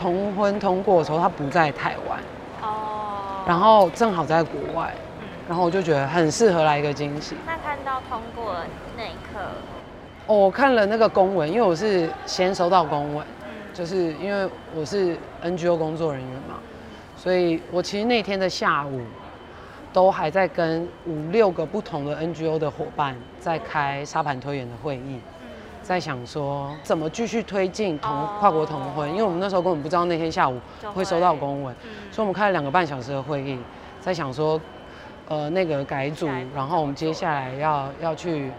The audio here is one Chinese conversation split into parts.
同婚通过的时候，他不在台湾，哦，然后正好在国外，然后我就觉得很适合来一个惊喜。那看到通过那一刻，哦，我看了那个公文，因为我是先收到公文，就是因为我是 NGO 工作人员嘛，所以我其实那天的下午都还在跟五六个不同的 NGO 的伙伴在开沙盘推演的会议。在想说怎么继续推进同跨国同婚，因为我们那时候根本不知道那天下午会。收到公文，所以我们开了两个半小时的会议，在想说，呃，那个改组，然后我们接下来要要去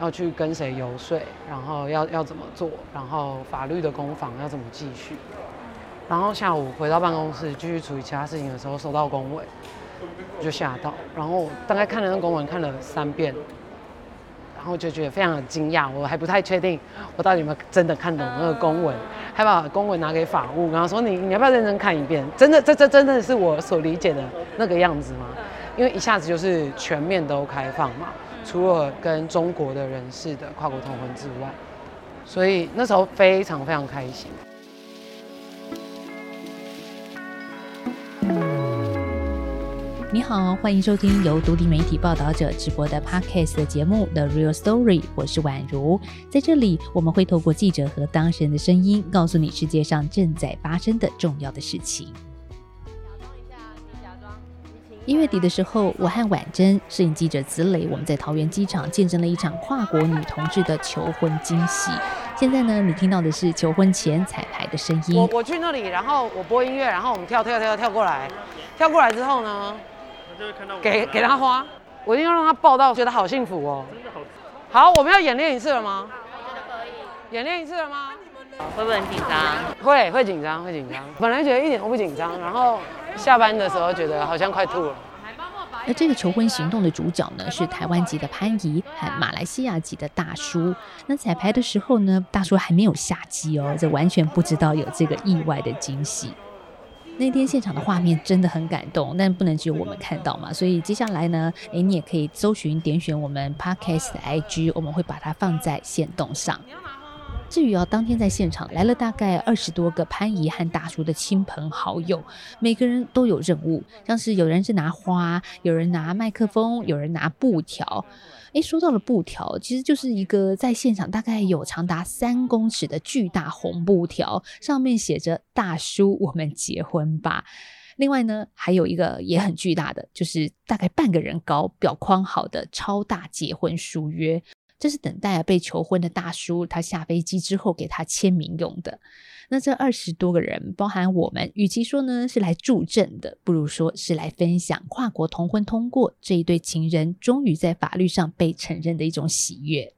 要去跟谁游说，然后要要怎么做，然后法律的攻防要怎么继续，然后下午回到办公室继续处理其他事情的时候，收到公文，就吓到，然后大概看了那公文看了三遍。然后就觉得非常的惊讶，我还不太确定我到底有没有真的看懂那个公文，还把公文拿给法务，然后说你你要不要认真看一遍？真的这这真的是我所理解的那个样子吗？因为一下子就是全面都开放嘛，除了跟中国的人士的跨国通婚之外，所以那时候非常非常开心。你好，欢迎收听由独立媒体报道者直播的 Podcast 的节目《The Real Story》，我是宛如。在这里，我们会透过记者和当事人的声音，告诉你世界上正在发生的重要的事情。假装一下，假装。一月底的时候，我和婉珍、摄影记者子磊，我们在桃园机场见证了一场跨国女同志的求婚惊喜。现在呢，你听到的是求婚前彩排的声音。我我去那里，然后我播音乐，然后我们跳跳跳跳过来，跳过来之后呢？给给他花，我一定要让他抱到，觉得好幸福哦。真的好。好，我们要演练一次了吗？我觉得可以。演练一次了吗？会不会很紧张？会，会紧张，会紧张。本来觉得一点都不紧张，然后下班的时候觉得好像快吐了。那这个求婚行动的主角呢，是台湾籍的潘怡和马来西亚籍的大叔。那彩排的时候呢，大叔还没有下机哦，这完全不知道有这个意外的惊喜。那天现场的画面真的很感动，但不能只有我们看到嘛，所以接下来呢，哎，你也可以搜寻点选我们 podcast 的 IG，我们会把它放在线动上。至于啊，当天在现场来了大概二十多个潘姨和大叔的亲朋好友，每个人都有任务，像是有人是拿花，有人拿麦克风，有人拿布条。哎，说到了布条，其实就是一个在现场大概有长达三公尺的巨大红布条，上面写着“大叔，我们结婚吧”。另外呢，还有一个也很巨大的，就是大概半个人高、表框好的超大结婚书约，这是等待被求婚的大叔他下飞机之后给他签名用的。那这二十多个人，包含我们，与其说呢是来助阵的，不如说是来分享跨国同婚通过这一对情人终于在法律上被承认的一种喜悦。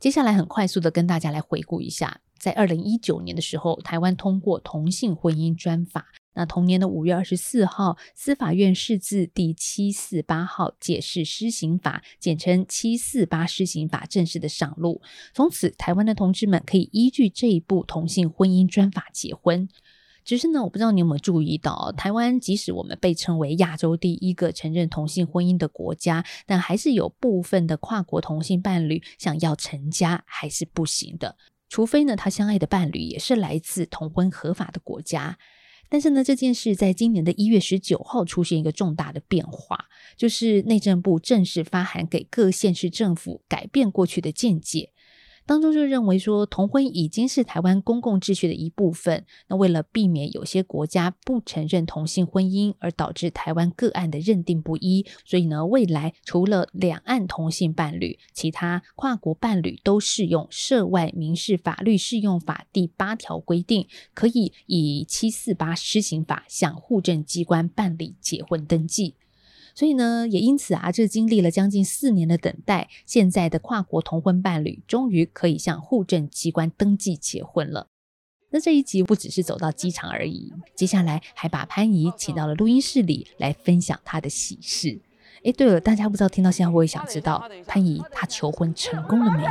接下来很快速的跟大家来回顾一下，在二零一九年的时候，台湾通过同性婚姻专法。那同年的五月二十四号，司法院释字第七四八号解释施行法，简称七四八施行法正式的上路。从此，台湾的同志们可以依据这一部同性婚姻专法结婚。只是呢，我不知道你有没有注意到，台湾即使我们被称为亚洲第一个承认同性婚姻的国家，但还是有部分的跨国同性伴侣想要成家还是不行的，除非呢，他相爱的伴侣也是来自同婚合法的国家。但是呢，这件事在今年的一月十九号出现一个重大的变化，就是内政部正式发函给各县市政府，改变过去的见解。当中就认为说，同婚已经是台湾公共秩序的一部分。那为了避免有些国家不承认同性婚姻，而导致台湾个案的认定不一，所以呢，未来除了两岸同性伴侣，其他跨国伴侣都适用涉外民事法律适用法第八条规定，可以以七四八施行法向户政机关办理结婚登记。所以呢，也因此啊，这经历了将近四年的等待，现在的跨国同婚伴侣终于可以向户政机关登记结婚了。那这一集不只是走到机场而已，接下来还把潘怡请到了录音室里来分享她的喜事。哎，对了，大家不知道听到现在，我也想知道潘怡她求婚成功了没呢？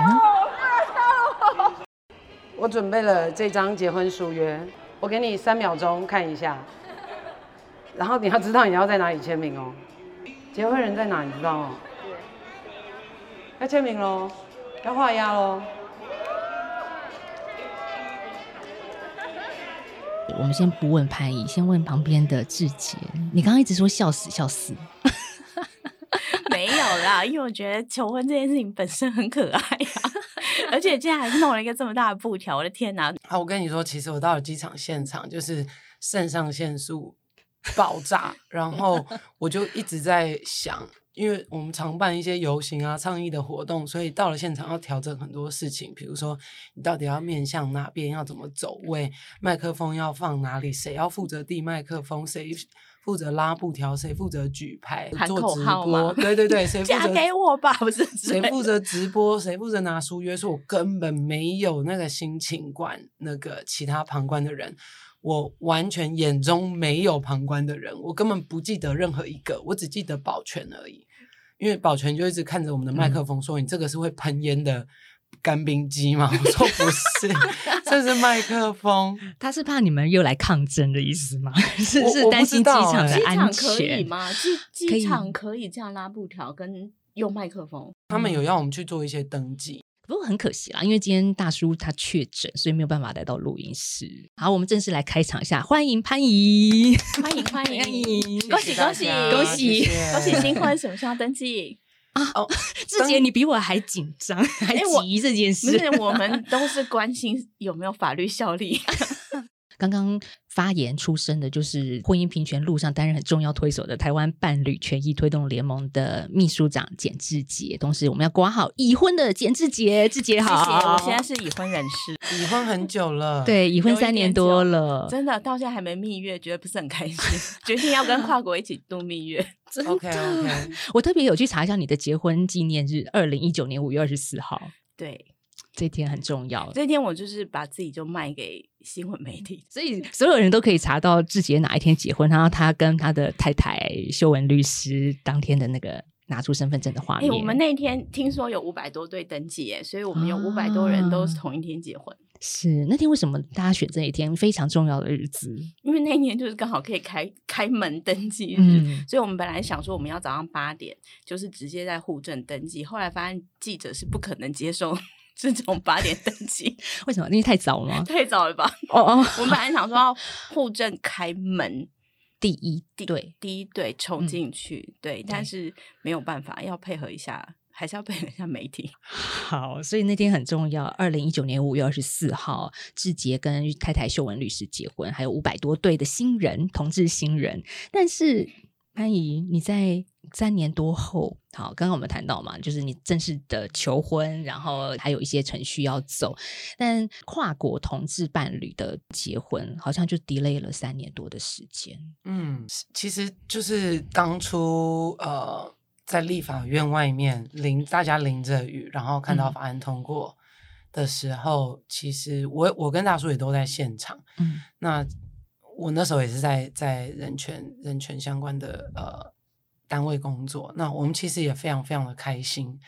我准备了这张结婚书约，我给你三秒钟看一下，然后你要知道你要在哪里签名哦。结婚人在哪？你知道吗？要签名喽，要画押喽。我们先不问潘怡，先问旁边的志杰。你刚刚一直说笑死笑死，没有啦，因为我觉得求婚这件事情本身很可爱呀，而且竟然还弄了一个这么大的布条，我的天哪！好，我跟你说，其实我到了机场现场，就是肾上腺素 爆炸，然后我就一直在想。因为我们常办一些游行啊、倡议的活动，所以到了现场要调整很多事情，比如说你到底要面向哪边，要怎么走位，麦克风要放哪里，谁要负责递麦克风，谁负责拉布条，谁负责举牌做直播，对对对，谁 负责给我吧，不是谁负责直播，谁负责拿书约束，我根本没有那个心情管那个其他旁观的人。我完全眼中没有旁观的人，我根本不记得任何一个，我只记得保全而已。因为保全就一直看着我们的麦克风说：“你这个是会喷烟的干冰机吗？”我说：“不是，这是麦克风。”他是怕你们又来抗争的意思吗？是是担心机场的安全可以吗？机机场可以这样拉布条跟用麦克风？他们有要我们去做一些登记。不过很可惜啦，因为今天大叔他确诊，所以没有办法来到录音室。好，我们正式来开场一下，欢迎潘怡，欢迎 欢迎，恭喜恭喜恭喜恭喜新婚，什么时候登记啊？哦，志杰，你比我还紧张，还急这件事。不是，我们都是关心有没有法律效力。刚刚发言出身的，就是婚姻平权路上担任很重要推手的台湾伴侣权益推动联盟的秘书长简志杰。同时，我们要挂好已婚的简志杰，志杰好。我现在是已婚人士，已婚很久了，对，已婚三年多了，真的到现在还没蜜月，觉得不是很开心，决定要跟跨国一起度蜜月。OK OK，我特别有去查一下你的结婚纪念日，二零一九年五月二十四号。对。这天很重要。这天我就是把自己就卖给新闻媒体，所以所有人都可以查到志杰哪一天结婚，然后他跟他的太太秀文律师当天的那个拿出身份证的画面。我们那天听说有五百多对登记，耶，所以我们有五百多人都是同一天结婚。是那天为什么大家选这一天非常重要的日子？因为那一天就是刚好可以开开门登记日，所以我们本来想说我们要早上八点就是直接在户政登记，后来发现记者是不可能接受。这种八点登记，为什么？因为太早了吗？太早了吧？哦哦，我们本来想说要户政开门 第一队，第一队冲进去，对，但是没有办法，要配合一下，还是要配合一下媒体。好，所以那天很重要。二零一九年五月二十四号，志杰跟太太秀文律师结婚，还有五百多对的新人，同志新人。但是潘怡，你在。三年多后，好，刚刚我们谈到嘛，就是你正式的求婚，然后还有一些程序要走，但跨国同志伴侣的结婚好像就 delay 了三年多的时间。嗯，其实就是当初呃，在立法院外面淋大家淋着雨，然后看到法案通过的时候，其实我我跟大叔也都在现场。嗯，那我那时候也是在在人权人权相关的呃。单位工作，那我们其实也非常非常的开心。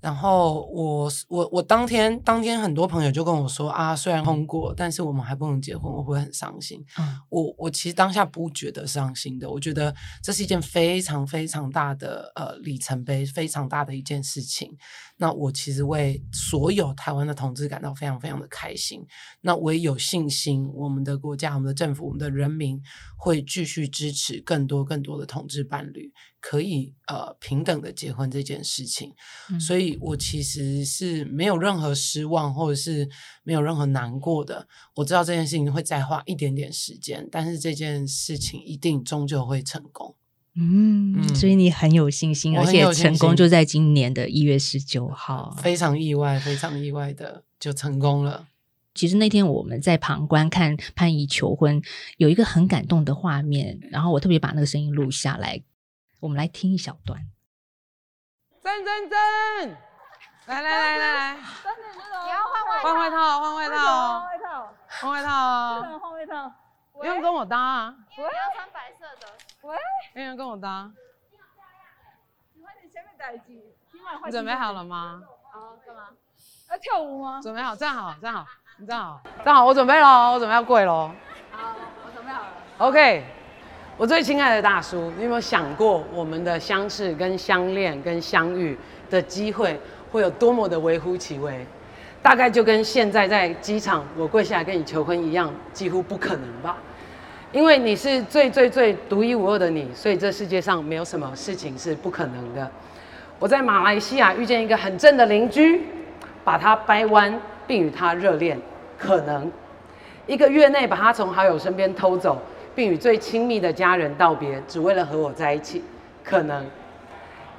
然后我我我当天当天很多朋友就跟我说啊，虽然通过，但是我们还不能结婚，我会很伤心。嗯，我我其实当下不觉得伤心的，我觉得这是一件非常非常大的呃里程碑，非常大的一件事情。那我其实为所有台湾的同志感到非常非常的开心。那我也有信心，我们的国家、我们的政府、我们的人民会继续支持更多更多的同志伴侣可以呃平等的结婚这件事情。所以我其实是没有任何失望，或者是没有任何难过的。我知道这件事情会再花一点点时间，但是这件事情一定终究会成功。嗯，所以你很有信心，而且成功就在今年的一月十九号，非常意外，非常意外的就成功了。其实那天我们在旁观看潘怡求婚，有一个很感动的画面，然后我特别把那个声音录下来，我们来听一小段。真真真，来来来来来，真的你要换外换外套，换外套，换外套，换外套，换外套，不用跟我搭啊，我要穿白色的。喂，没人跟我搭。你换你前面戴机，你准备好了吗？好，干嘛？要跳舞吗？准备好，站好，站好，你站好，站好，我准备了，我准备要跪喽。好，我准备好了。OK，我最亲爱的大叔，你有没有想过，我们的相识、跟相恋、跟相遇的机会会有多么的微乎其微？大概就跟现在在机场我跪下来跟你求婚一样，几乎不可能吧？因为你是最最最独一无二的你，所以这世界上没有什么事情是不可能的。我在马来西亚遇见一个很正的邻居，把他掰弯，并与他热恋，可能一个月内把他从好友身边偷走，并与最亲密的家人道别，只为了和我在一起，可能。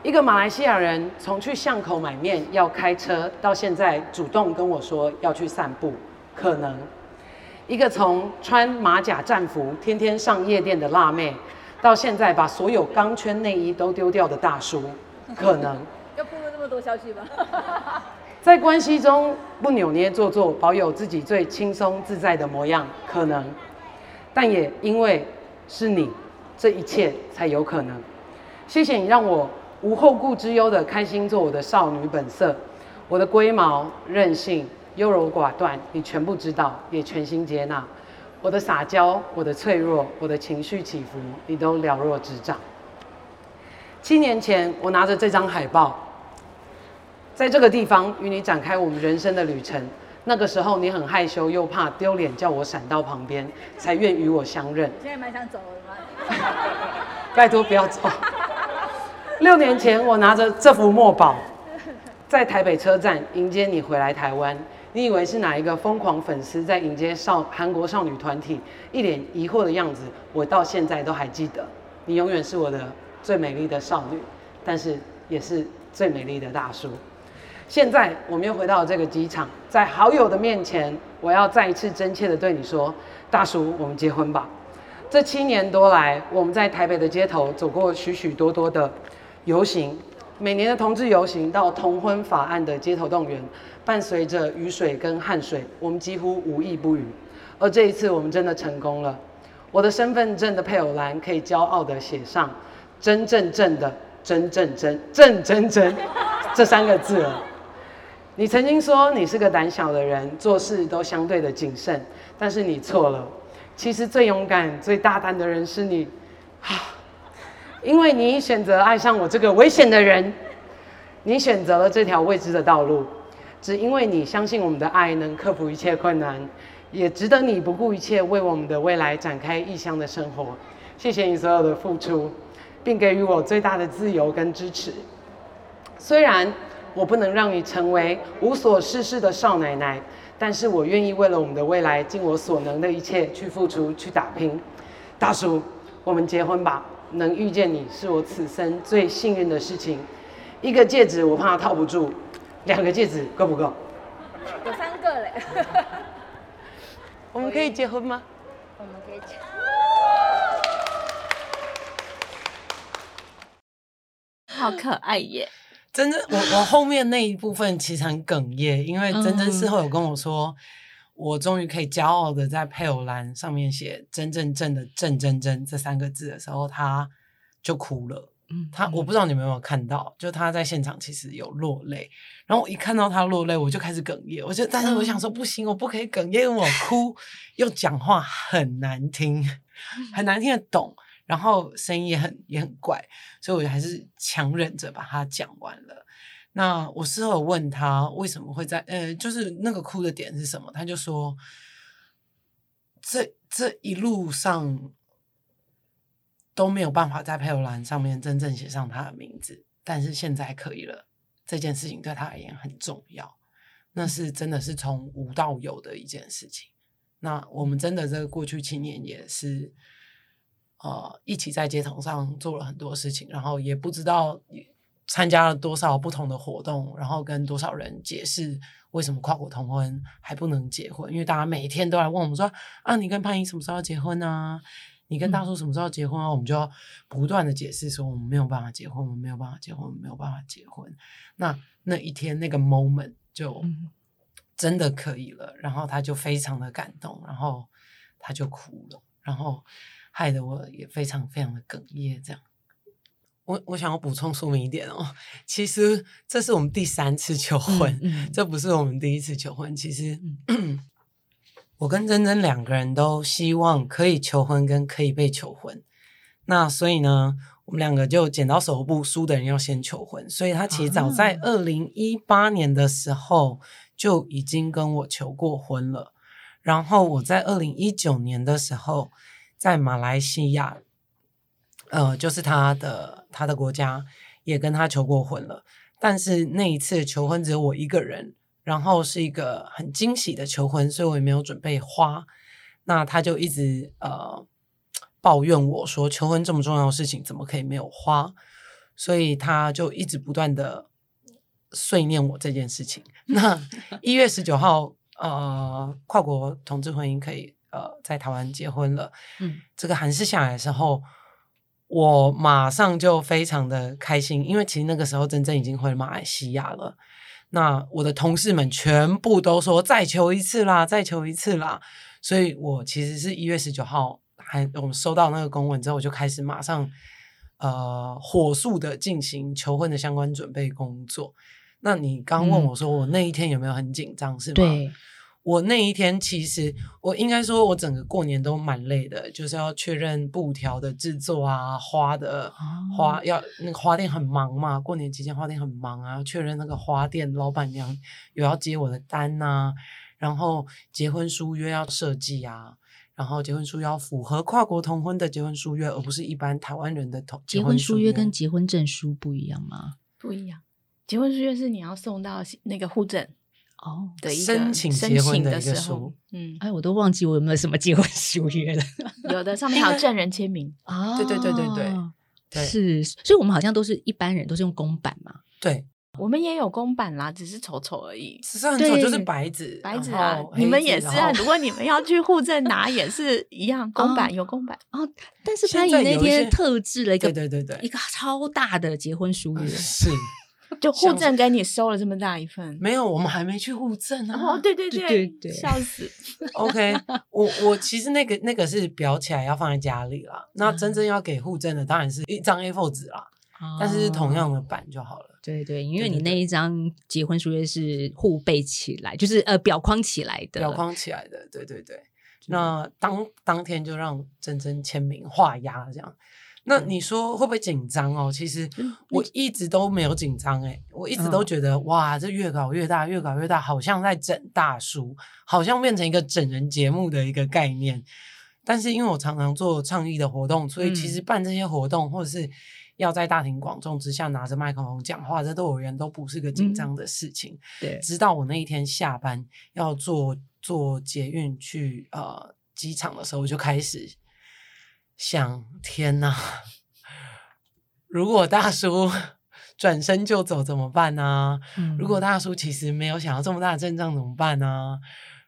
一个马来西亚人从去巷口买面要开车，到现在主动跟我说要去散步，可能；一个从穿马甲战服天天上夜店的辣妹，到现在把所有钢圈内衣都丢掉的大叔，可能。要铺了那么多消息吧？在关系中不扭捏做作，保有自己最轻松自在的模样，可能。但也因为是你，这一切才有可能。谢谢你让我。无后顾之忧的开心做我的少女本色，我的龟毛、任性、优柔寡断，你全部知道，也全心接纳。我的撒娇、我的脆弱、我的情绪起伏，你都了若指掌。七年前，我拿着这张海报，在这个地方与你展开我们人生的旅程。那个时候，你很害羞又怕丢脸，叫我闪到旁边，才愿与我相认。现在蛮想走的吗？拜托不要走。六年前，我拿着这幅墨宝，在台北车站迎接你回来台湾。你以为是哪一个疯狂粉丝在迎接少韩国少女团体？一脸疑惑的样子，我到现在都还记得。你永远是我的最美丽的少女，但是也是最美丽的大叔。现在我们又回到这个机场，在好友的面前，我要再一次真切的对你说：大叔，我们结婚吧。这七年多来，我们在台北的街头走过许许多多的。游行，每年的同志游行到同婚法案的街头动员，伴随着雨水跟汗水，我们几乎无意不语。而这一次，我们真的成功了。我的身份证的配偶栏可以骄傲的写上“真正正的真正真正真真”这三个字了。你曾经说你是个胆小的人，做事都相对的谨慎，但是你错了。其实最勇敢、最大胆的人是你。啊 因为你选择爱上我这个危险的人，你选择了这条未知的道路，只因为你相信我们的爱能克服一切困难，也值得你不顾一切为我们的未来展开异乡的生活。谢谢你所有的付出，并给予我最大的自由跟支持。虽然我不能让你成为无所事事的少奶奶，但是我愿意为了我们的未来尽我所能的一切去付出去打拼。大叔，我们结婚吧。能遇见你是我此生最幸运的事情。一个戒指我怕套不住，两个戒指够不够？有三个嘞。我们可以结婚吗？我们可以结。好可爱耶！真真，我我后面那一部分其实很哽咽，因为真真事后有跟我说。我终于可以骄傲的在配偶栏上面写“真正正的正真真”这三个字的时候，他就哭了。嗯，他我不知道你们有没有看到，就他在现场其实有落泪。然后我一看到他落泪，我就开始哽咽。我就但是我想说不行，我不可以哽咽，因为我哭又讲话很难听，很难听得懂，然后声音也很也很怪，所以我还是强忍着把它讲完了。那我事后问他为什么会在呃，就是那个哭的点是什么？他就说，这这一路上都没有办法在配偶栏上面真正写上他的名字，但是现在可以了。这件事情对他而言很重要，那是真的是从无到有的一件事情。那我们真的这个过去七年也是，呃，一起在街头上做了很多事情，然后也不知道。参加了多少不同的活动，然后跟多少人解释为什么跨国同婚还不能结婚？因为大家每天都来问我们说：“啊，你跟潘怡什么时候要结婚呢？你跟大叔什么时候结婚啊？”我们就要不断的解释说：“我们没有办法结婚，我们没有办法结婚，我们没有办法结婚。”那那一天那个 moment 就真的可以了，然后他就非常的感动，然后他就哭了，然后害得我也非常非常的哽咽，这样。我我想要补充说明一点哦，其实这是我们第三次求婚，这不是我们第一次求婚。其实 我跟珍珍两个人都希望可以求婚跟可以被求婚。那所以呢，我们两个就剪刀手布，输的人要先求婚，所以他其实早在二零一八年的时候就已经跟我求过婚了。然后我在二零一九年的时候，在马来西亚，呃，就是他的他的国家也跟他求过婚了。但是那一次求婚只有我一个人，然后是一个很惊喜的求婚，所以我也没有准备花。那他就一直呃抱怨我说，求婚这么重要的事情，怎么可以没有花？所以他就一直不断的碎念我这件事情。那 一月十九号。呃，跨国同志婚姻可以呃在台湾结婚了。嗯，这个函释下来的时候，我马上就非常的开心，因为其实那个时候真正已经回马来西亚了。那我的同事们全部都说再求一次啦，再求一次啦。所以我其实是一月十九号还我们收到那个公文之后，我就开始马上呃火速的进行求婚的相关准备工作。那你刚问我说我那一天有没有很紧张，是吗？对。我那一天其实，我应该说，我整个过年都蛮累的，就是要确认布条的制作啊，花的花要那个花店很忙嘛，过年期间花店很忙啊，确认那个花店老板娘有要接我的单呐，然后结婚书约要设计啊，然后结婚书要符合跨国同婚的结婚书约，而不是一般台湾人的同结婚书约跟结婚证书不一样吗？不一样，结婚书约是你要送到那个户政。哦，的申请结婚的时候，嗯，哎，我都忘记我有没有什么结婚书约了。有的上面还有证人签名 啊，对对对对对对，是，所以我们好像都是一般人都是用公版嘛。对，我们也有公版啦，只是丑丑而已，只是很丑，就是白纸，白纸啊。你们也是啊，如果你们要去户政拿，也是一样，公版有公版哦。但是潘怡那天特制了一个，对对对对，一个超大的结婚书约，是。就户政给你收了这么大一份，没有，我们还没去户政啊！哦，对对对对对，笑死。OK，我我其实那个那个是裱起来要放在家里啦。那真正要给户政的当然是一张 A4 纸啦，但是同样的版就好了。对对，因为你那一张结婚书约是互背起来，就是呃裱框起来的，裱框起来的。对对对，那当当天就让珍珍签名画押这样。那你说会不会紧张哦？其实我一直都没有紧张哎，我一直都觉得哇，这越搞越大，越搞越大，好像在整大叔，好像变成一个整人节目的一个概念。但是因为我常常做倡议的活动，所以其实办这些活动，或者是要在大庭广众之下拿着麦克风讲话，这对我而言都不是个紧张的事情。对，直到我那一天下班要坐坐捷运去呃机场的时候，我就开始。想天哪！如果大叔 转身就走怎么办呢？如果大叔其实没有想要这么大的阵仗怎么办呢？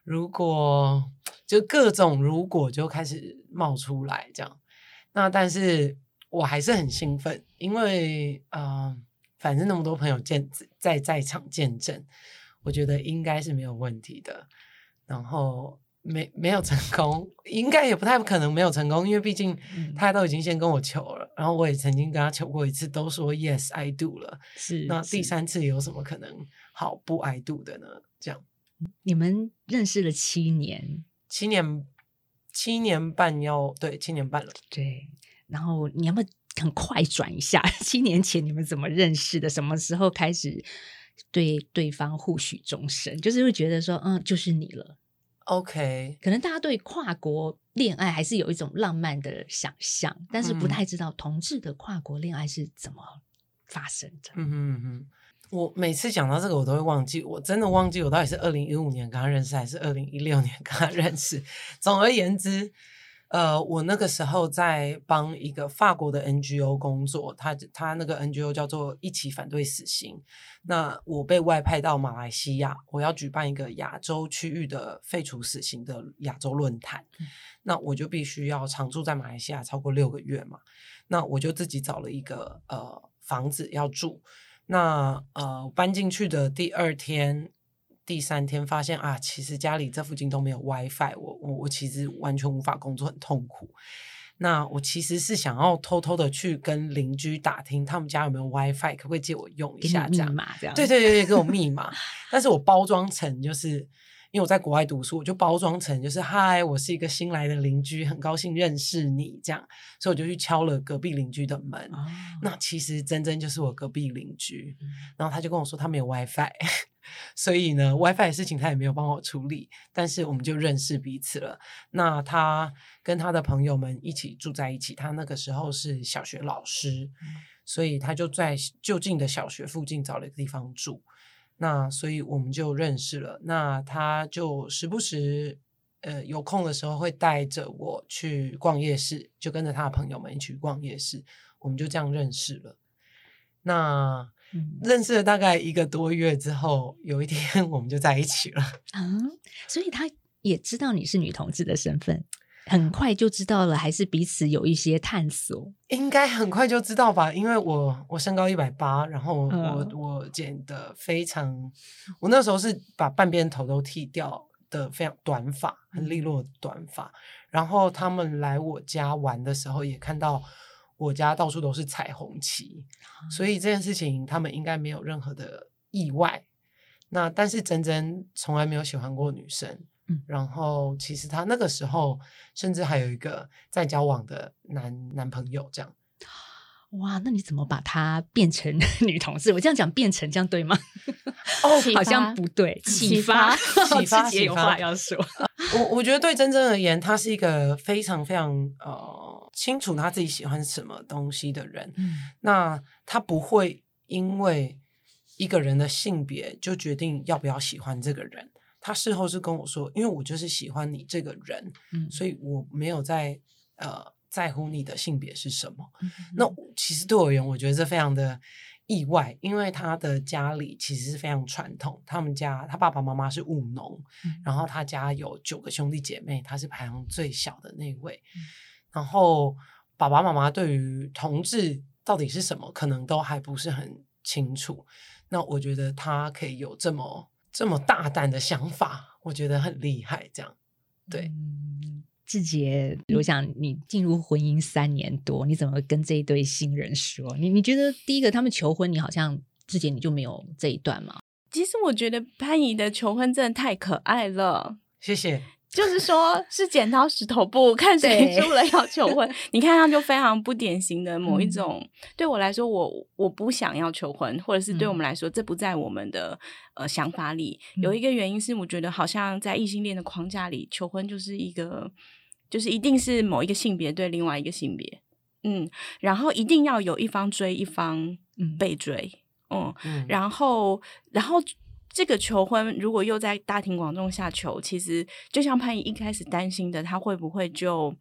如果就各种如果就开始冒出来，这样那但是我还是很兴奋，因为呃，反正那么多朋友见在在场见证，我觉得应该是没有问题的。然后。没没有成功，应该也不太可能没有成功，因为毕竟他都已经先跟我求了，然后我也曾经跟他求过一次，都说 yes I do 了，是那第三次有什么可能好不 I do 的呢？这样，你们认识了七年，七年七年半要对七年半了，对，然后你要不要很快转一下？七年前你们怎么认识的？什么时候开始对对方互许终身？就是会觉得说，嗯，就是你了。OK，可能大家对跨国恋爱还是有一种浪漫的想象，但是不太知道同志的跨国恋爱是怎么发生的。嗯嗯嗯，我每次讲到这个，我都会忘记，我真的忘记我到底是二零一五年跟他认识，还是二零一六年跟他认识。总而言之。呃，我那个时候在帮一个法国的 NGO 工作，他他那个 NGO 叫做一起反对死刑。那我被外派到马来西亚，我要举办一个亚洲区域的废除死刑的亚洲论坛。那我就必须要常住在马来西亚超过六个月嘛。那我就自己找了一个呃房子要住。那呃搬进去的第二天。第三天发现啊，其实家里这附近都没有 WiFi，我我我其实完全无法工作，很痛苦。那我其实是想要偷偷的去跟邻居打听他们家有没有 WiFi，可不可以借我用一下？这样，这样，对对对对，给我密码。但是我包装成就是因为我在国外读书，我就包装成就是嗨，我是一个新来的邻居，很高兴认识你这样，所以我就去敲了隔壁邻居的门。那其实真真就是我隔壁邻居，然后他就跟我说他没有 WiFi，所以呢 WiFi 的事情他也没有帮我处理，但是我们就认识彼此了。那他跟他的朋友们一起住在一起，他那个时候是小学老师，所以他就在就近的小学附近找了一个地方住。那所以我们就认识了。那他就时不时，呃，有空的时候会带着我去逛夜市，就跟着他的朋友们一起逛夜市。我们就这样认识了。那认识了大概一个多月之后，有一天 我们就在一起了。啊，所以他也知道你是女同志的身份。很快就知道了，还是彼此有一些探索？应该很快就知道吧，因为我我身高一百八，然后我我剪的非常，我那时候是把半边头都剃掉的，非常短发，很利落的短发。然后他们来我家玩的时候，也看到我家到处都是彩虹旗，所以这件事情他们应该没有任何的意外。那但是珍珍从来没有喜欢过女生。嗯然后其实她那个时候甚至还有一个在交往的男男朋友，这样。哇，那你怎么把她变成 女同事？我这样讲变成这样对吗？哦，好像不对。启发，启发，启有话要说。我我觉得对真真而言，她是一个非常非常呃清楚她自己喜欢什么东西的人。嗯，那她不会因为一个人的性别就决定要不要喜欢这个人。他事后是跟我说，因为我就是喜欢你这个人，嗯，所以我没有在呃在乎你的性别是什么。那其实对我而言，我觉得这非常的意外，因为他的家里其实是非常传统，他们家他爸爸妈妈是务农，然后他家有九个兄弟姐妹，他是排行最小的那位。然后爸爸妈妈对于同志到底是什么，可能都还不是很清楚。那我觉得他可以有这么。这么大胆的想法，我觉得很厉害。这样，对，志杰，我想你进入婚姻三年多，你怎么跟这一对新人说？你你觉得第一个他们求婚，你好像志杰你就没有这一段吗？其实我觉得潘怡的求婚真的太可爱了，谢谢。就是说，是剪刀石头布，看谁输了要求婚。你看上就非常不典型的某一种。对我来说，我我不想要求婚，或者是对我们来说，这不在我们的呃想法里。有一个原因是，我觉得好像在异性恋的框架里，求婚就是一个，就是一定是某一个性别对另外一个性别，嗯，然后一定要有一方追一方被追，嗯，然后然后。这个求婚如果又在大庭广众下求，其实就像潘怡一开始担心的，他会不会就，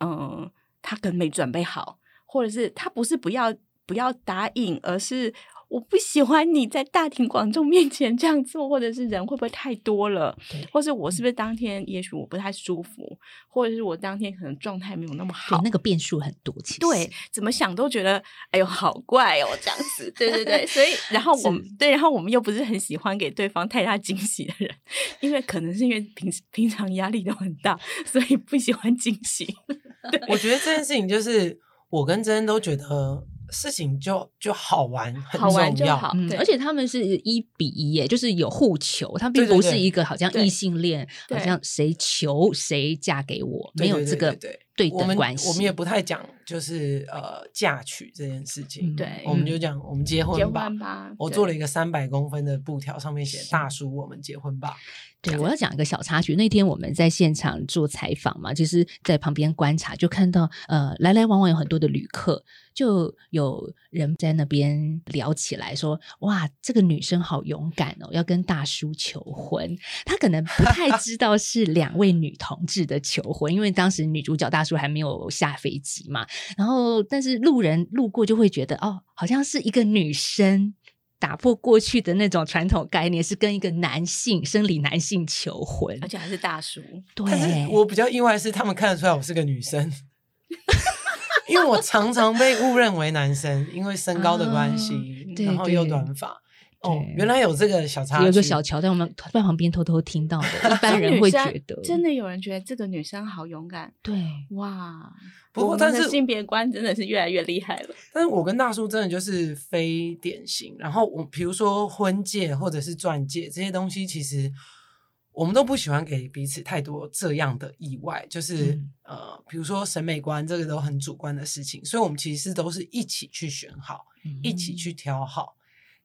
嗯，他可能没准备好，或者是他不是不要不要答应，而是。我不喜欢你在大庭广众面前这样做，或者是人会不会太多了？或是我是不是当天也许我不太舒服，或者是我当天可能状态没有那么好？那个变数很多，其实对，怎么想都觉得哎呦好怪哦，这样子，对对对，所以然后我们对，然后我们又不是很喜欢给对方太大惊喜的人，因为可能是因为平时平常压力都很大，所以不喜欢惊喜。我觉得这件事情就是我跟真都觉得。事情就就好玩，很重要。嗯，而且他们是一比一耶，就是有互求，他并不是一个好像异性恋，好像谁求谁嫁给我，没有这个对等关系。我们也不太讲，就是呃嫁娶这件事情。对，我们就讲我们结婚吧。我做了一个三百公分的布条，上面写“大叔，我们结婚吧”。对，我要讲一个小插曲。那天我们在现场做采访嘛，就是在旁边观察，就看到呃，来来往往有很多的旅客，就有人在那边聊起来，说：“哇，这个女生好勇敢哦，要跟大叔求婚。”她可能不太知道是两位女同志的求婚，因为当时女主角大叔还没有下飞机嘛。然后，但是路人路过就会觉得，哦，好像是一个女生。打破过去的那种传统概念，是跟一个男性生理男性求婚，而且还是大叔。对，我比较意外是他们看得出来我是个女生，因为我常常被误认为男生，因为身高的关系，然后又短发。哦，原来有这个小插曲，有个小桥在我们在旁边偷偷听到的，一般人会觉得，真的有人觉得这个女生好勇敢。对，哇，不过但是性别观真的是越来越厉害了。但是我跟大叔真的就是非典型。然后我比如说婚戒或者是钻戒这些东西，其实我们都不喜欢给彼此太多这样的意外，就是、嗯呃，比如说审美观这个都很主观的事情，所以我们其实都是一起去选好，一起去挑好，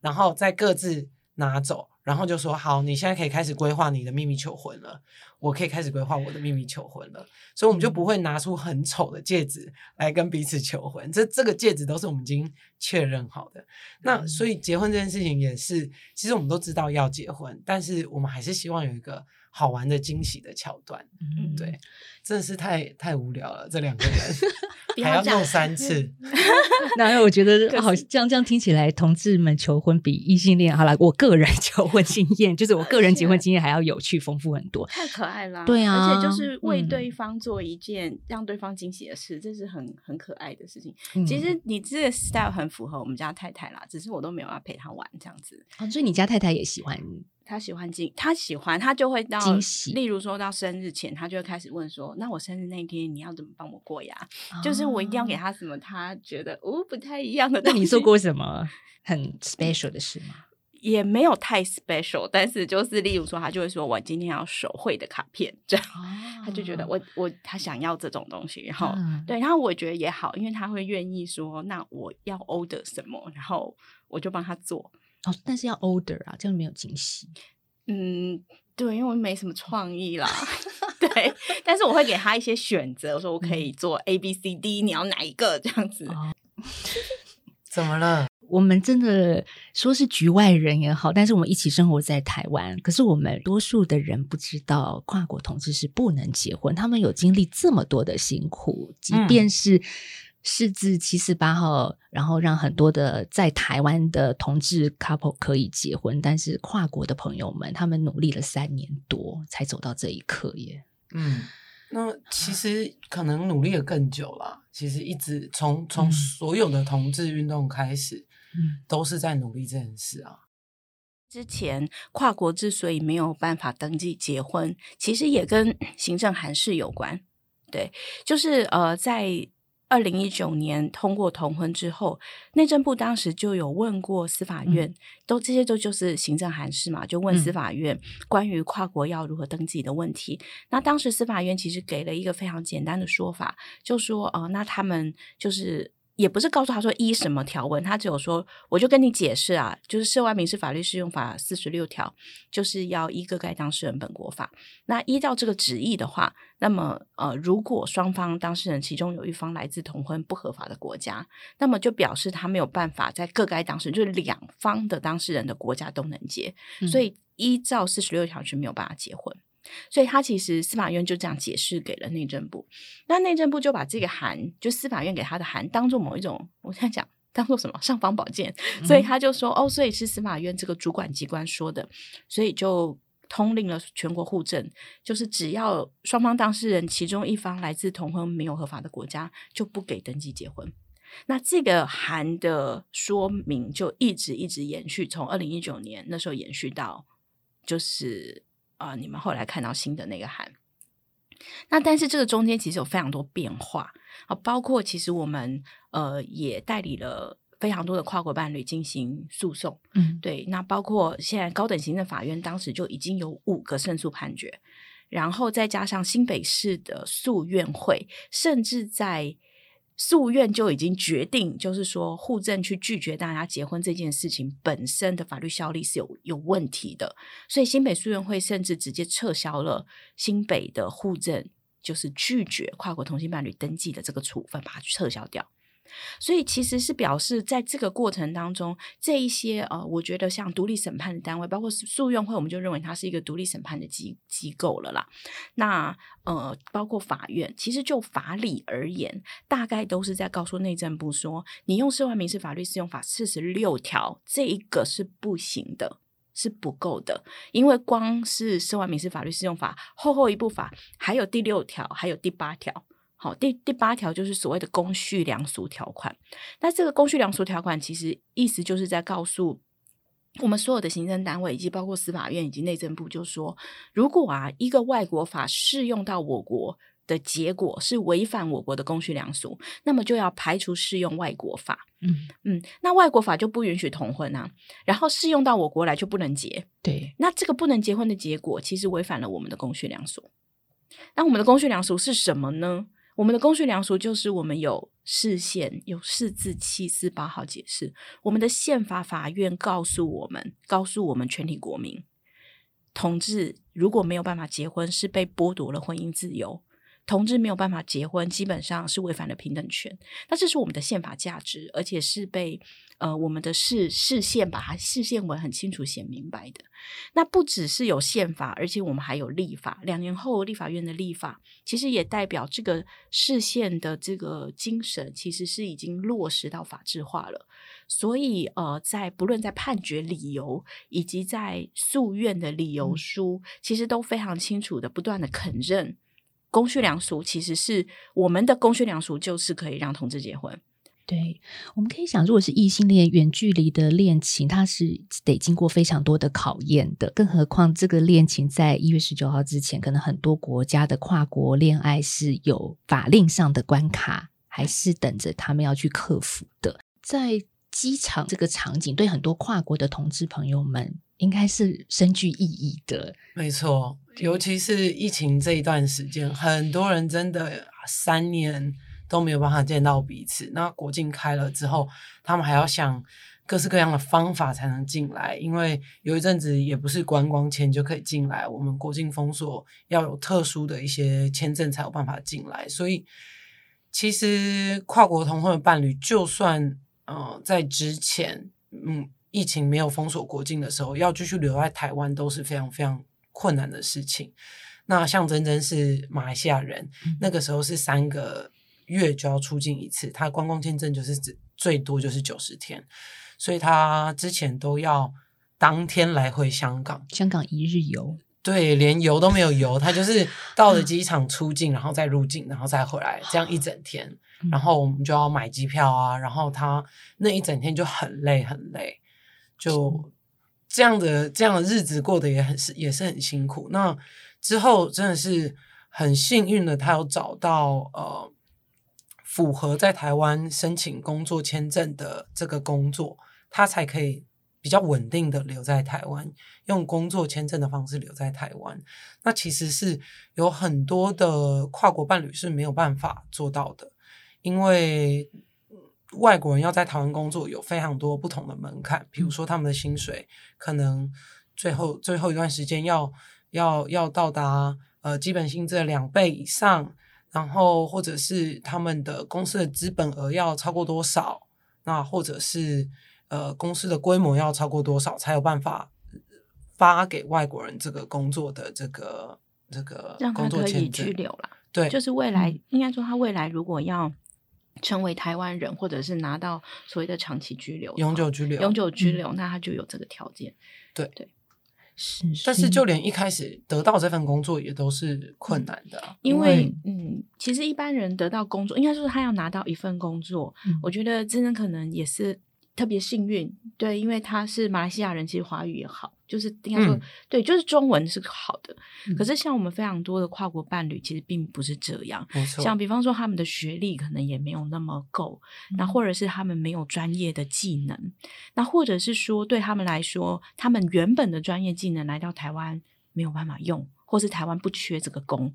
然后再各自拿走，然后就说好，你现在可以开始规划你的秘密求婚了，我可以开始规划我的秘密求婚了，所以我们就不会拿出很丑的戒指来跟彼此求婚，这这个戒指都是我们已经确认好的。那所以结婚这件事情也是，其实我们都知道要结婚，但是我们还是希望有一个好玩的惊喜的桥段。嗯对，真的是太太无聊了，这两个人 还要弄三次。那我觉得好，这样这样听起来，同志们求婚比异性恋好了。我个人求婚经验，就是我个人结婚经验还要有趣丰富很多。太可爱了，对啊而且就是为嗯对方做一件让对方惊喜的事，这是很很可爱的事情。嗯其实你这个 style 很符合我们家太太啦，只是我都没有要陪她玩这样子。哦，所以你家太太也喜欢她喜欢惊，他喜欢，他就会到惊喜例如说到生日前，他就会开始问说：“那我生日那一天你要怎么帮我过呀？”就是我一定要给他什么他觉得哦不太一样的那。你做过什么很 special 的事吗？也没有太 special，但是就是例如说，他就会说我今天要手绘的卡片这样。他就觉得我我他想要这种东西，然后、嗯对，然后我觉得也好，因为他会愿意说，那我要 order 什么，然后我就帮他做。哦，但是要 order 啊，这样没有惊喜。嗯，对，因为我没什么创意啦，对，但是我会给他一些选择，我说我可以做 A B C D，你要哪一个这样子？哦 怎么了？我们真的说是局外人也好，但是我们一起生活在台湾。可是我们多数的人不知道，跨国同志是不能结婚，他们有经历这么多的辛苦，即嗯便是是自七四八号，然后让很多的在台湾的同志 couple 可以结婚，但是跨国的朋友们，他们努力了三年多才走到这一刻耶。嗯，那其实可能努力了更久了。其实一直从从嗯所有的同志运动开始，嗯都是在努力这件事啊。之前跨国之所以没有办法登记结婚，其实也跟 行政函释有关。对，就是呃，在二零一九年通过同婚之后，内政部当时就有问过司法院，都这些都就是行政函释嘛，就问司嗯法院关于跨国要如何登记的问题。那当时司法院其实给了一个非常简单的说法，就说呃，那他们就是。也不是告诉他说依什么条文，他只有说，我就跟你解释啊，就是《涉外民事法律适用法》四十六条，就是要依各该当事人本国法。那依照这个旨意的话，那么呃，如果双方当事人其中有一方来自同婚不合法的国家，那么就表示他没有办法在各该当事人，就是两方的当事人的国家都能结，嗯所以依照四十六条是没有办法结婚。所以他其实司法院就这样解释给了内政部，那内政部就把这个函，就司法院给他的函，当做某一种，我在讲当做什么？尚方宝剑，所以他就说哦，所以是司法院这个主管机关说的，所以就通令了全国户政，就是只要双方当事人其中一方来自同婚没有合法的国家，就不给登记结婚。那这个函的说明就一直一直延续，从二零一九年那时候延续到就是啊、呃你们后来看到新的那个函。那但是这个中间其实有非常多变化啊，包括其实我们呃也代理了非常多的跨国伴侣进行诉讼，嗯对，那包括现在高等行政法院当时就已经有五个胜诉判决，然后再加上新北市的诉愿会，甚至在诉愿就已经决定，就是说户政去拒绝大家结婚这件事情本身的法律效力是有有问题的，所以新北诉愿会甚至直接撤销了新北的户政，就是拒绝跨国同性伴侣登记的这个处分，把它撤销掉。所以其实是表示，在这个过程当中，这一些呃，我觉得像独立审判的单位，包括诉愿会，我们就认为它是一个独立审判的机机构了啦。那呃，包括法院，其实就法理而言，大概都是在告诉内政部说，你用《涉外民事法律适用法》四十六条这一个是不行的。是不够的，因为光是《涉外民事法律适用法》厚厚一部法，还有第六条，还有第八条。好，第第八条就是所谓的公序良俗条款。那这个公序良俗条款，其实意思就是在告诉我们所有的行政单位，以及包括司法院以及内政部，就说，如果啊一个外国法适用到我国的结果是违反我国的公序良俗，那么就要排除适用外国法。嗯嗯，那外国法就不允许同婚啊，然后适用到我国来就不能结。对，那这个不能结婚的结果，其实违反了我们的公序良俗。那我们的公序良俗是什么呢？我们的公序良俗就是我们有释宪，有四字七四八号解释。我们的宪法法院告诉我们，告诉我们全体国民，同志如果没有办法结婚，是被剥夺了婚姻自由。同志没有办法结婚，基本上是违反了平等权。那这是我们的宪法价值，而且是被呃我们的视视线把它视线文很清楚写明白的。那不只是有宪法，而且我们还有立法。两年后立法院的立法，其实也代表这个视线的这个精神，其实是已经落实到法制化了。所以呃，在不论在判决理由以及在诉愿的理由书，其实都非常清楚的，不断的肯认。公序良俗其实是我们的公序良俗，就是可以让同志结婚。对，我们可以想，如果是异性恋远距离的恋情，它是得经过非常多的考验的。更何况这个恋情在一月十九号之前，可能很多国家的跨国恋爱是有法令上的关卡，还是等着他们要去克服的。在机场这个场景，对很多跨国的同志朋友们。应该是深具意义的，没错。尤其是疫情这一段时间，很多人真的三年都没有办法见到彼此。那国境开了之后，他们还要想各式各样的方法才能进来，因为有一阵子也不是观光签就可以进来，我们国境封锁要有特殊的一些签证才有办法进来。所以，其实跨国同婚的伴侣，就算呃在之前，嗯。疫情没有封锁国境的时候，要继续留在台湾都是非常非常困难的事情。那象征真是马来西亚人，那个时候是三个月就要出境一次，他观光签证就是最多就是九十天，所以他之前都要当天来回香港，香港一日游，对，连游都没有游，他就是到了机场出境，然后再入境，然后再回来，这样一整天，然后我们就要买机票啊，然后他那一整天就很累很累。就这样的这样的日子过得也很是也是很辛苦。那之后真的是很幸运的，他有找到呃符合在台湾申请工作签证的这个工作，他才可以比较稳定的留在台湾，用工作签证的方式留在台湾。那其实是有很多的跨国伴侣是没有办法做到的，因为。外国人要在台湾工作有非常多不同的门槛，比如说他们的薪水可能最后最后一段时间要要要到达呃基本薪资的两倍以上，然后或者是他们的公司的资本额要超过多少，那或者是呃公司的规模要超过多少才有办法发给外国人这个工作的这个这个工作签证居留了。对，就是未来应该说他未来如果要。成为台湾人，或者是拿到所谓的长期居留、永久居留、永久居留，那他就有这个条件。对对，是。但是就连一开始得到这份工作也都是困难的，因为嗯，其实一般人得到工作，应该说他要拿到一份工作，我觉得真的可能也是。特别幸运，对，因为他是马来西亚人，其实华语也好，就是应该说，对，就是中文是好的。可是像我们非常多的跨国伴侣，其实并不是这样。像比方说，他们的学历可能也没有那么够，那或者是他们没有专业的技能，那或者是说对他们来说，他们原本的专业技能来到台湾没有办法用，或是台湾不缺这个工，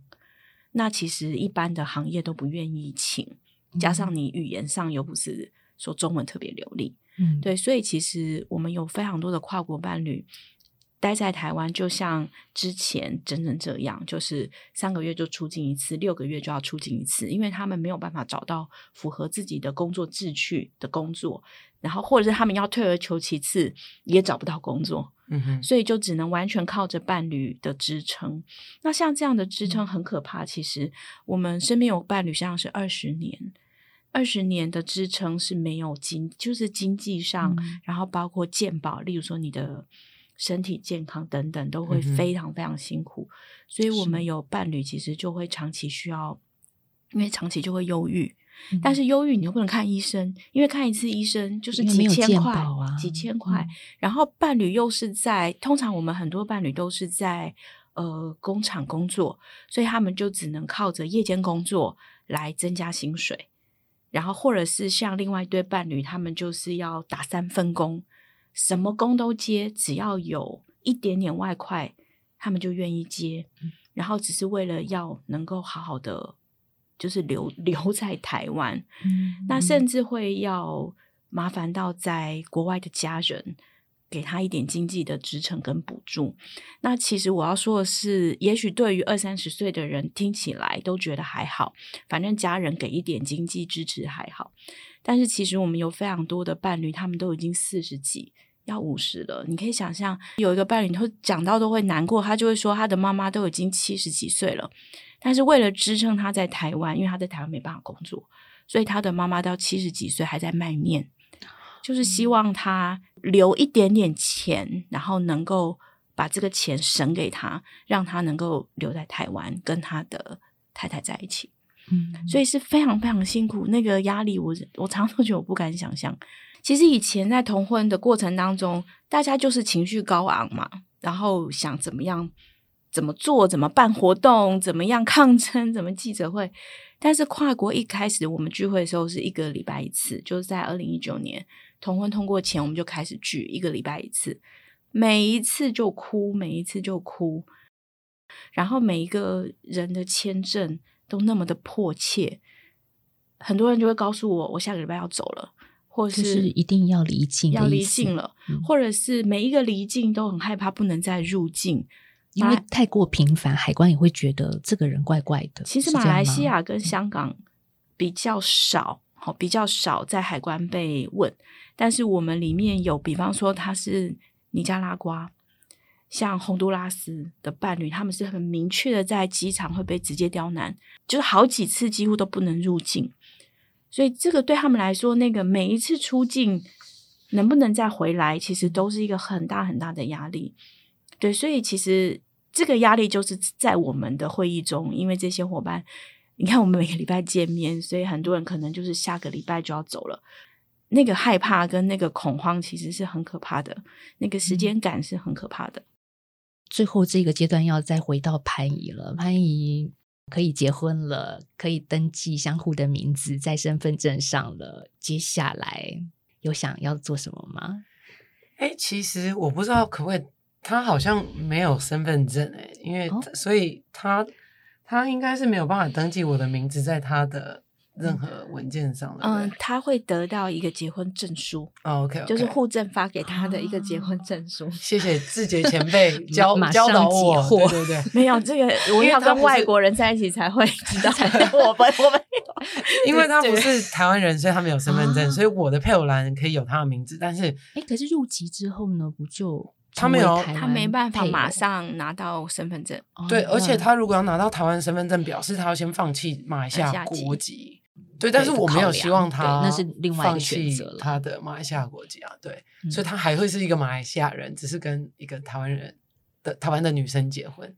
那其实一般的行业都不愿意请。加上你语言上又不是说中文特别流利。嗯，对，所以其实我们有非常多的跨国伴侣待在台湾，就像之前整整这样，就是三个月就出境一次，六个月就要出境一次，因为他们没有办法找到符合自己的工作志趣的工作，然后或者是他们要退而求其次，也找不到工作，嗯哼，所以就只能完全靠着伴侣的支撑。那像这样的支撑很可怕，其实我们身边有伴侣，像是二十年。二十年的支撑是没有经，就是经济上，然后包括健保，例如说你的身体健康等等，都会非常非常辛苦。所以，我们有伴侣，其实就会长期需要，因为长期就会忧郁。但是忧郁你又不能看医生，因为看一次医生就是几千块，几千块。然后伴侣又是在，通常我们很多伴侣都是在。呃工厂工作，所以他们就只能靠着夜间工作来增加薪水。然后或者是像另外一对伴侣，他们就是要打三分工，什么工都接，只要有一点点外快，他们就愿意接。然后只是为了要能够好好的，就是留 留在台湾。那甚至会要麻烦到在国外的家人。给他一点经济的支撑跟补助。那其实我要说的是，也许对于二三十岁的人听起来都觉得还好，反正家人给一点经济支持还好。但是其实我们有非常多的伴侣，他们都已经四十几，要五十了。你可以想象，有一个伴侣，会讲到都会难过，他就会说，他的妈妈都已经七十几岁了，但是为了支撑他在台湾，因为他在台湾没办法工作，所以他的妈妈到七十几岁还在卖面。就是希望他留一点点钱，然后能够把这个钱省给他，让他能够留在台湾跟他的太太在一起。嗯，所以是非常非常辛苦，那个压力我我常常觉得我不敢想象。其实以前在同婚的过程当中，大家就是情绪高昂嘛，然后想怎么样怎么做，怎么办活动，怎么样抗争，怎么记者会。但是跨国一开始我们聚会的时候是一个礼拜一次，就是在二零一九年。同婚通过前，我们就开始聚一个礼拜一次，每一次就哭，每一次就哭，然后每一个人的签证都那么的迫切，很多人就会告诉我，我下个礼拜要走了，或是一定要离境，要离境了，或者是每一个离境都很害怕不能再入境，因为太过频繁，海关也会觉得这个人怪怪的。其实马来西亚跟香港比较少。好，比较少在海关被问，但是我们里面有，比方说他是尼加拉瓜，像洪都拉斯的伴侣，他们是很明确的在机场会被直接刁难，就是好几次几乎都不能入境，所以这个对他们来说，那个每一次出境能不能再回来，其实都是一个很大很大的压力。对，所以其实这个压力就是在我们的会议中，因为这些伙伴。你看，我们每个礼拜见面，所以很多人可能就是下个礼拜就要走了。那个害怕跟那个恐慌其实是很可怕的，那个时间感是很可怕的。最后这个阶段要再回到潘怡了，潘怡可以结婚了，可以登记相互的名字在身份证上了。接下来有想要做什么吗？哎，其实我不知道可不可以，他好像没有身份证哎，因为所以他。他应该是没有办法登记我的名字在他的任何文件上的。嗯，他会得到一个结婚证书。OK，就是户政发给他的一个结婚证书。谢谢志杰前辈 教教导我。对对对，没有这个，我要跟外国人在一起才会知道。我们我们因为他不是台湾人，所以他没有身份证，所以我的配偶栏可以有他的名字。但是，哎，可是入籍之后呢，不就？他没有，他没办法马上拿到身份证。对，而且他如果要拿到台湾身份证，表示他要先放弃马来西亚国籍。对，但是我没有希望他那是另外一个选择他的马来西亚国籍啊，对，所以他还会是一个马来西亚人，只是跟一个台湾人的台湾的女生结婚。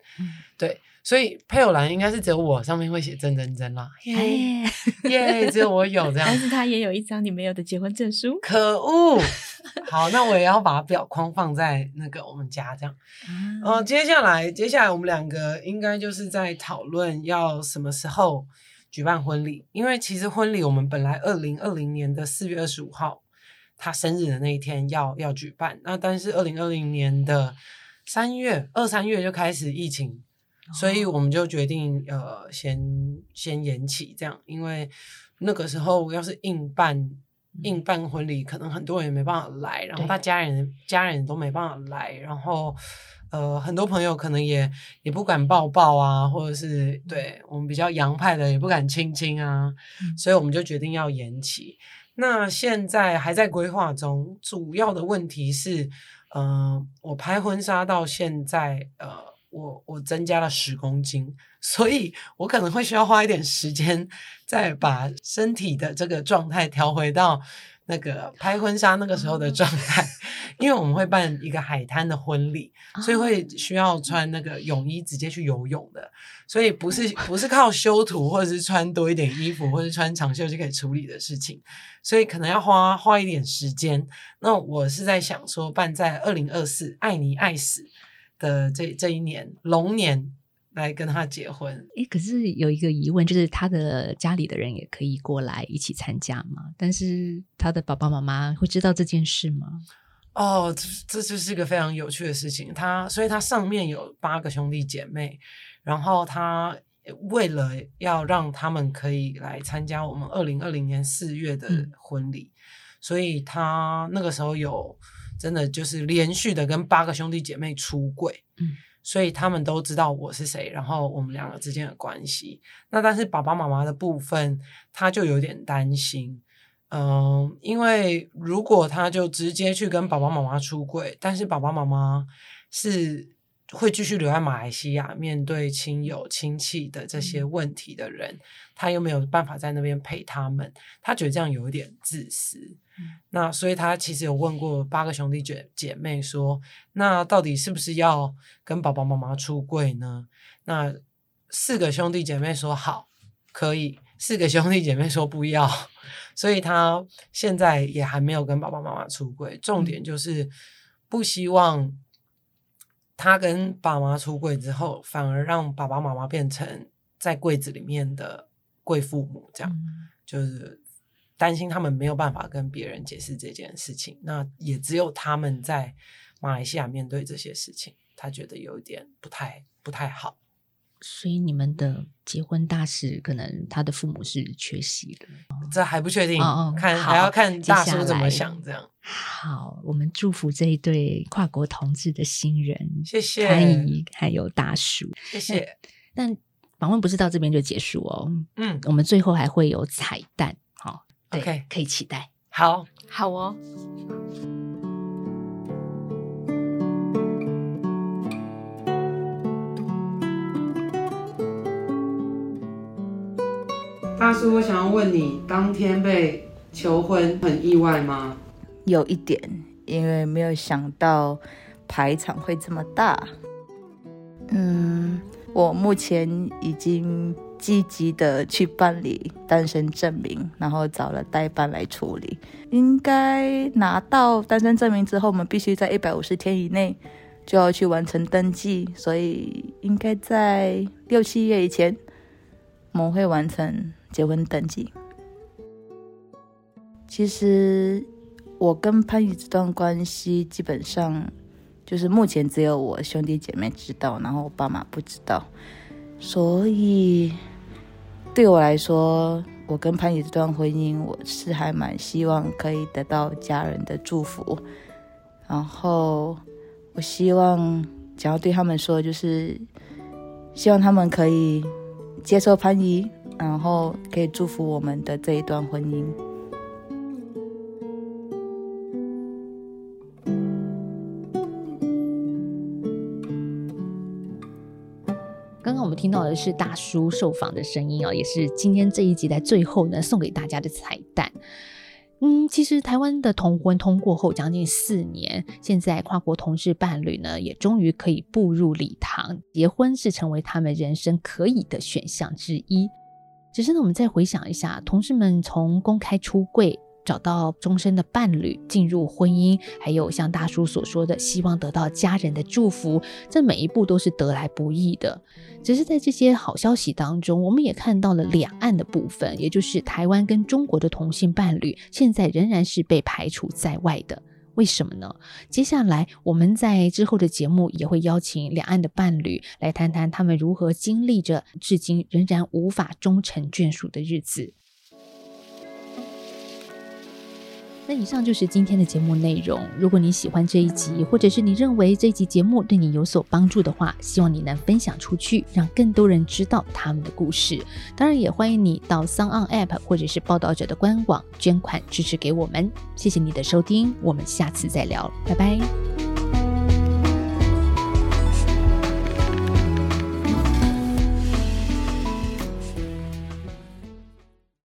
对。所以配偶栏应该是只有我上面会写真真真啦，耶耶，只有我有这样。但是他也有一张你没有的结婚证书。可恶！好，那我也要把表框放在那个我们家这样。嗯，接下来接下来我们两个应该就是在讨论要什么时候举办婚礼，因为其实婚礼我们本来二零二零年的四月二十五号他生日的那一天要要举办，那但是二零二零年的三月二三月就开始疫情。所以我们就决定，呃，先先延期这样，因为那个时候要是硬办硬办婚礼，可能很多人也没办法来，然后他家人家人都没办法来，然后呃，很多朋友可能也也不敢抱抱啊，或者是对我们比较洋派的也不敢亲亲啊，所以我们就决定要延期。那现在还在规划中，主要的问题是，嗯，我拍婚纱到现在，呃。我我增加了十公斤，所以我可能会需要花一点时间，再把身体的这个状态调回到那个拍婚纱那个时候的状态，因为我们会办一个海滩的婚礼，所以会需要穿那个泳衣直接去游泳的，所以不是不是靠修图或者是穿多一点衣服或者穿长袖就可以处理的事情，所以可能要花花一点时间。那我是在想说，办在二零二四，爱你爱死。的这这一年龙年来跟他结婚。哎，可是有一个疑问，就是他的家里的人也可以过来一起参加吗？但是他的爸爸妈妈会知道这件事吗？哦，这就是一个非常有趣的事情。他所以他上面有八个兄弟姐妹，然后他为了要让他们可以来参加我们二零二零年四月的婚礼，所以他那个时候有。真的就是连续的跟八个兄弟姐妹出柜，嗯，所以他们都知道我是谁，然后我们两个之间的关系。那但是爸爸妈妈的部分，他就有点担心，嗯，因为如果他就直接去跟爸爸妈妈出轨，但是爸爸妈妈是会继续留在马来西亚面对亲友亲戚的这些问题的人，他又没有办法在那边陪他们，他觉得这样有一点自私。那所以他其实有问过八个兄弟姐姐妹说，那到底是不是要跟爸爸妈妈出柜呢？那四个兄弟姐妹说好，可以；四个兄弟姐妹说不要。所以他现在也还没有跟爸爸妈妈出柜。重点就是不希望他跟爸妈出柜之后，反而让爸爸妈妈变成在柜子里面的贵父母，这样就是。担心他们没有办法跟别人解释这件事情，那也只有他们在马来西亚面对这些事情，他觉得有一点不太不太好。所以你们的结婚大事，可能他的父母是缺席的，这还不确定，看还要看大叔怎么想。这样好，我们祝福这一对跨国同志的新人，谢谢潘姨还有大叔，谢谢。但访问不是到这边就结束哦，嗯，我们最后还会有彩蛋。好 OK，可以期待。好，好哦。大叔，我想要问你，当天被求婚很意外吗？有一点，因为没有想到排场会这么大。嗯，我目前已经。积极的去办理单身证明，然后找了代办来处理。应该拿到单身证明之后，我们必须在一百五十天以内就要去完成登记，所以应该在六七月以前，我们会完成结婚登记。其实我跟潘宇这段关系，基本上就是目前只有我兄弟姐妹知道，然后我爸妈不知道，所以。对我来说，我跟潘姐这段婚姻，我是还蛮希望可以得到家人的祝福。然后，我希望想要对他们说，就是希望他们可以接受潘姨，然后可以祝福我们的这一段婚姻。刚刚我们听到的是大叔受访的声音哦，也是今天这一集在最后呢送给大家的彩蛋。嗯，其实台湾的同婚通过后将近四年，现在跨国同志伴侣呢也终于可以步入礼堂，结婚是成为他们人生可以的选项之一。只是呢，我们再回想一下，同事们从公开出柜。找到终身的伴侣，进入婚姻，还有像大叔所说的，希望得到家人的祝福，这每一步都是得来不易的。只是在这些好消息当中，我们也看到了两岸的部分，也就是台湾跟中国的同性伴侣，现在仍然是被排除在外的。为什么呢？接下来我们在之后的节目也会邀请两岸的伴侣来谈谈他们如何经历着至今仍然无法终成眷属的日子。那以上就是今天的节目内容。如果你喜欢这一集，或者是你认为这一集节目对你有所帮助的话，希望你能分享出去，让更多人知道他们的故事。当然，也欢迎你到 s o n On App 或者是报道者的官网捐款支持给我们。谢谢你的收听，我们下次再聊，拜拜。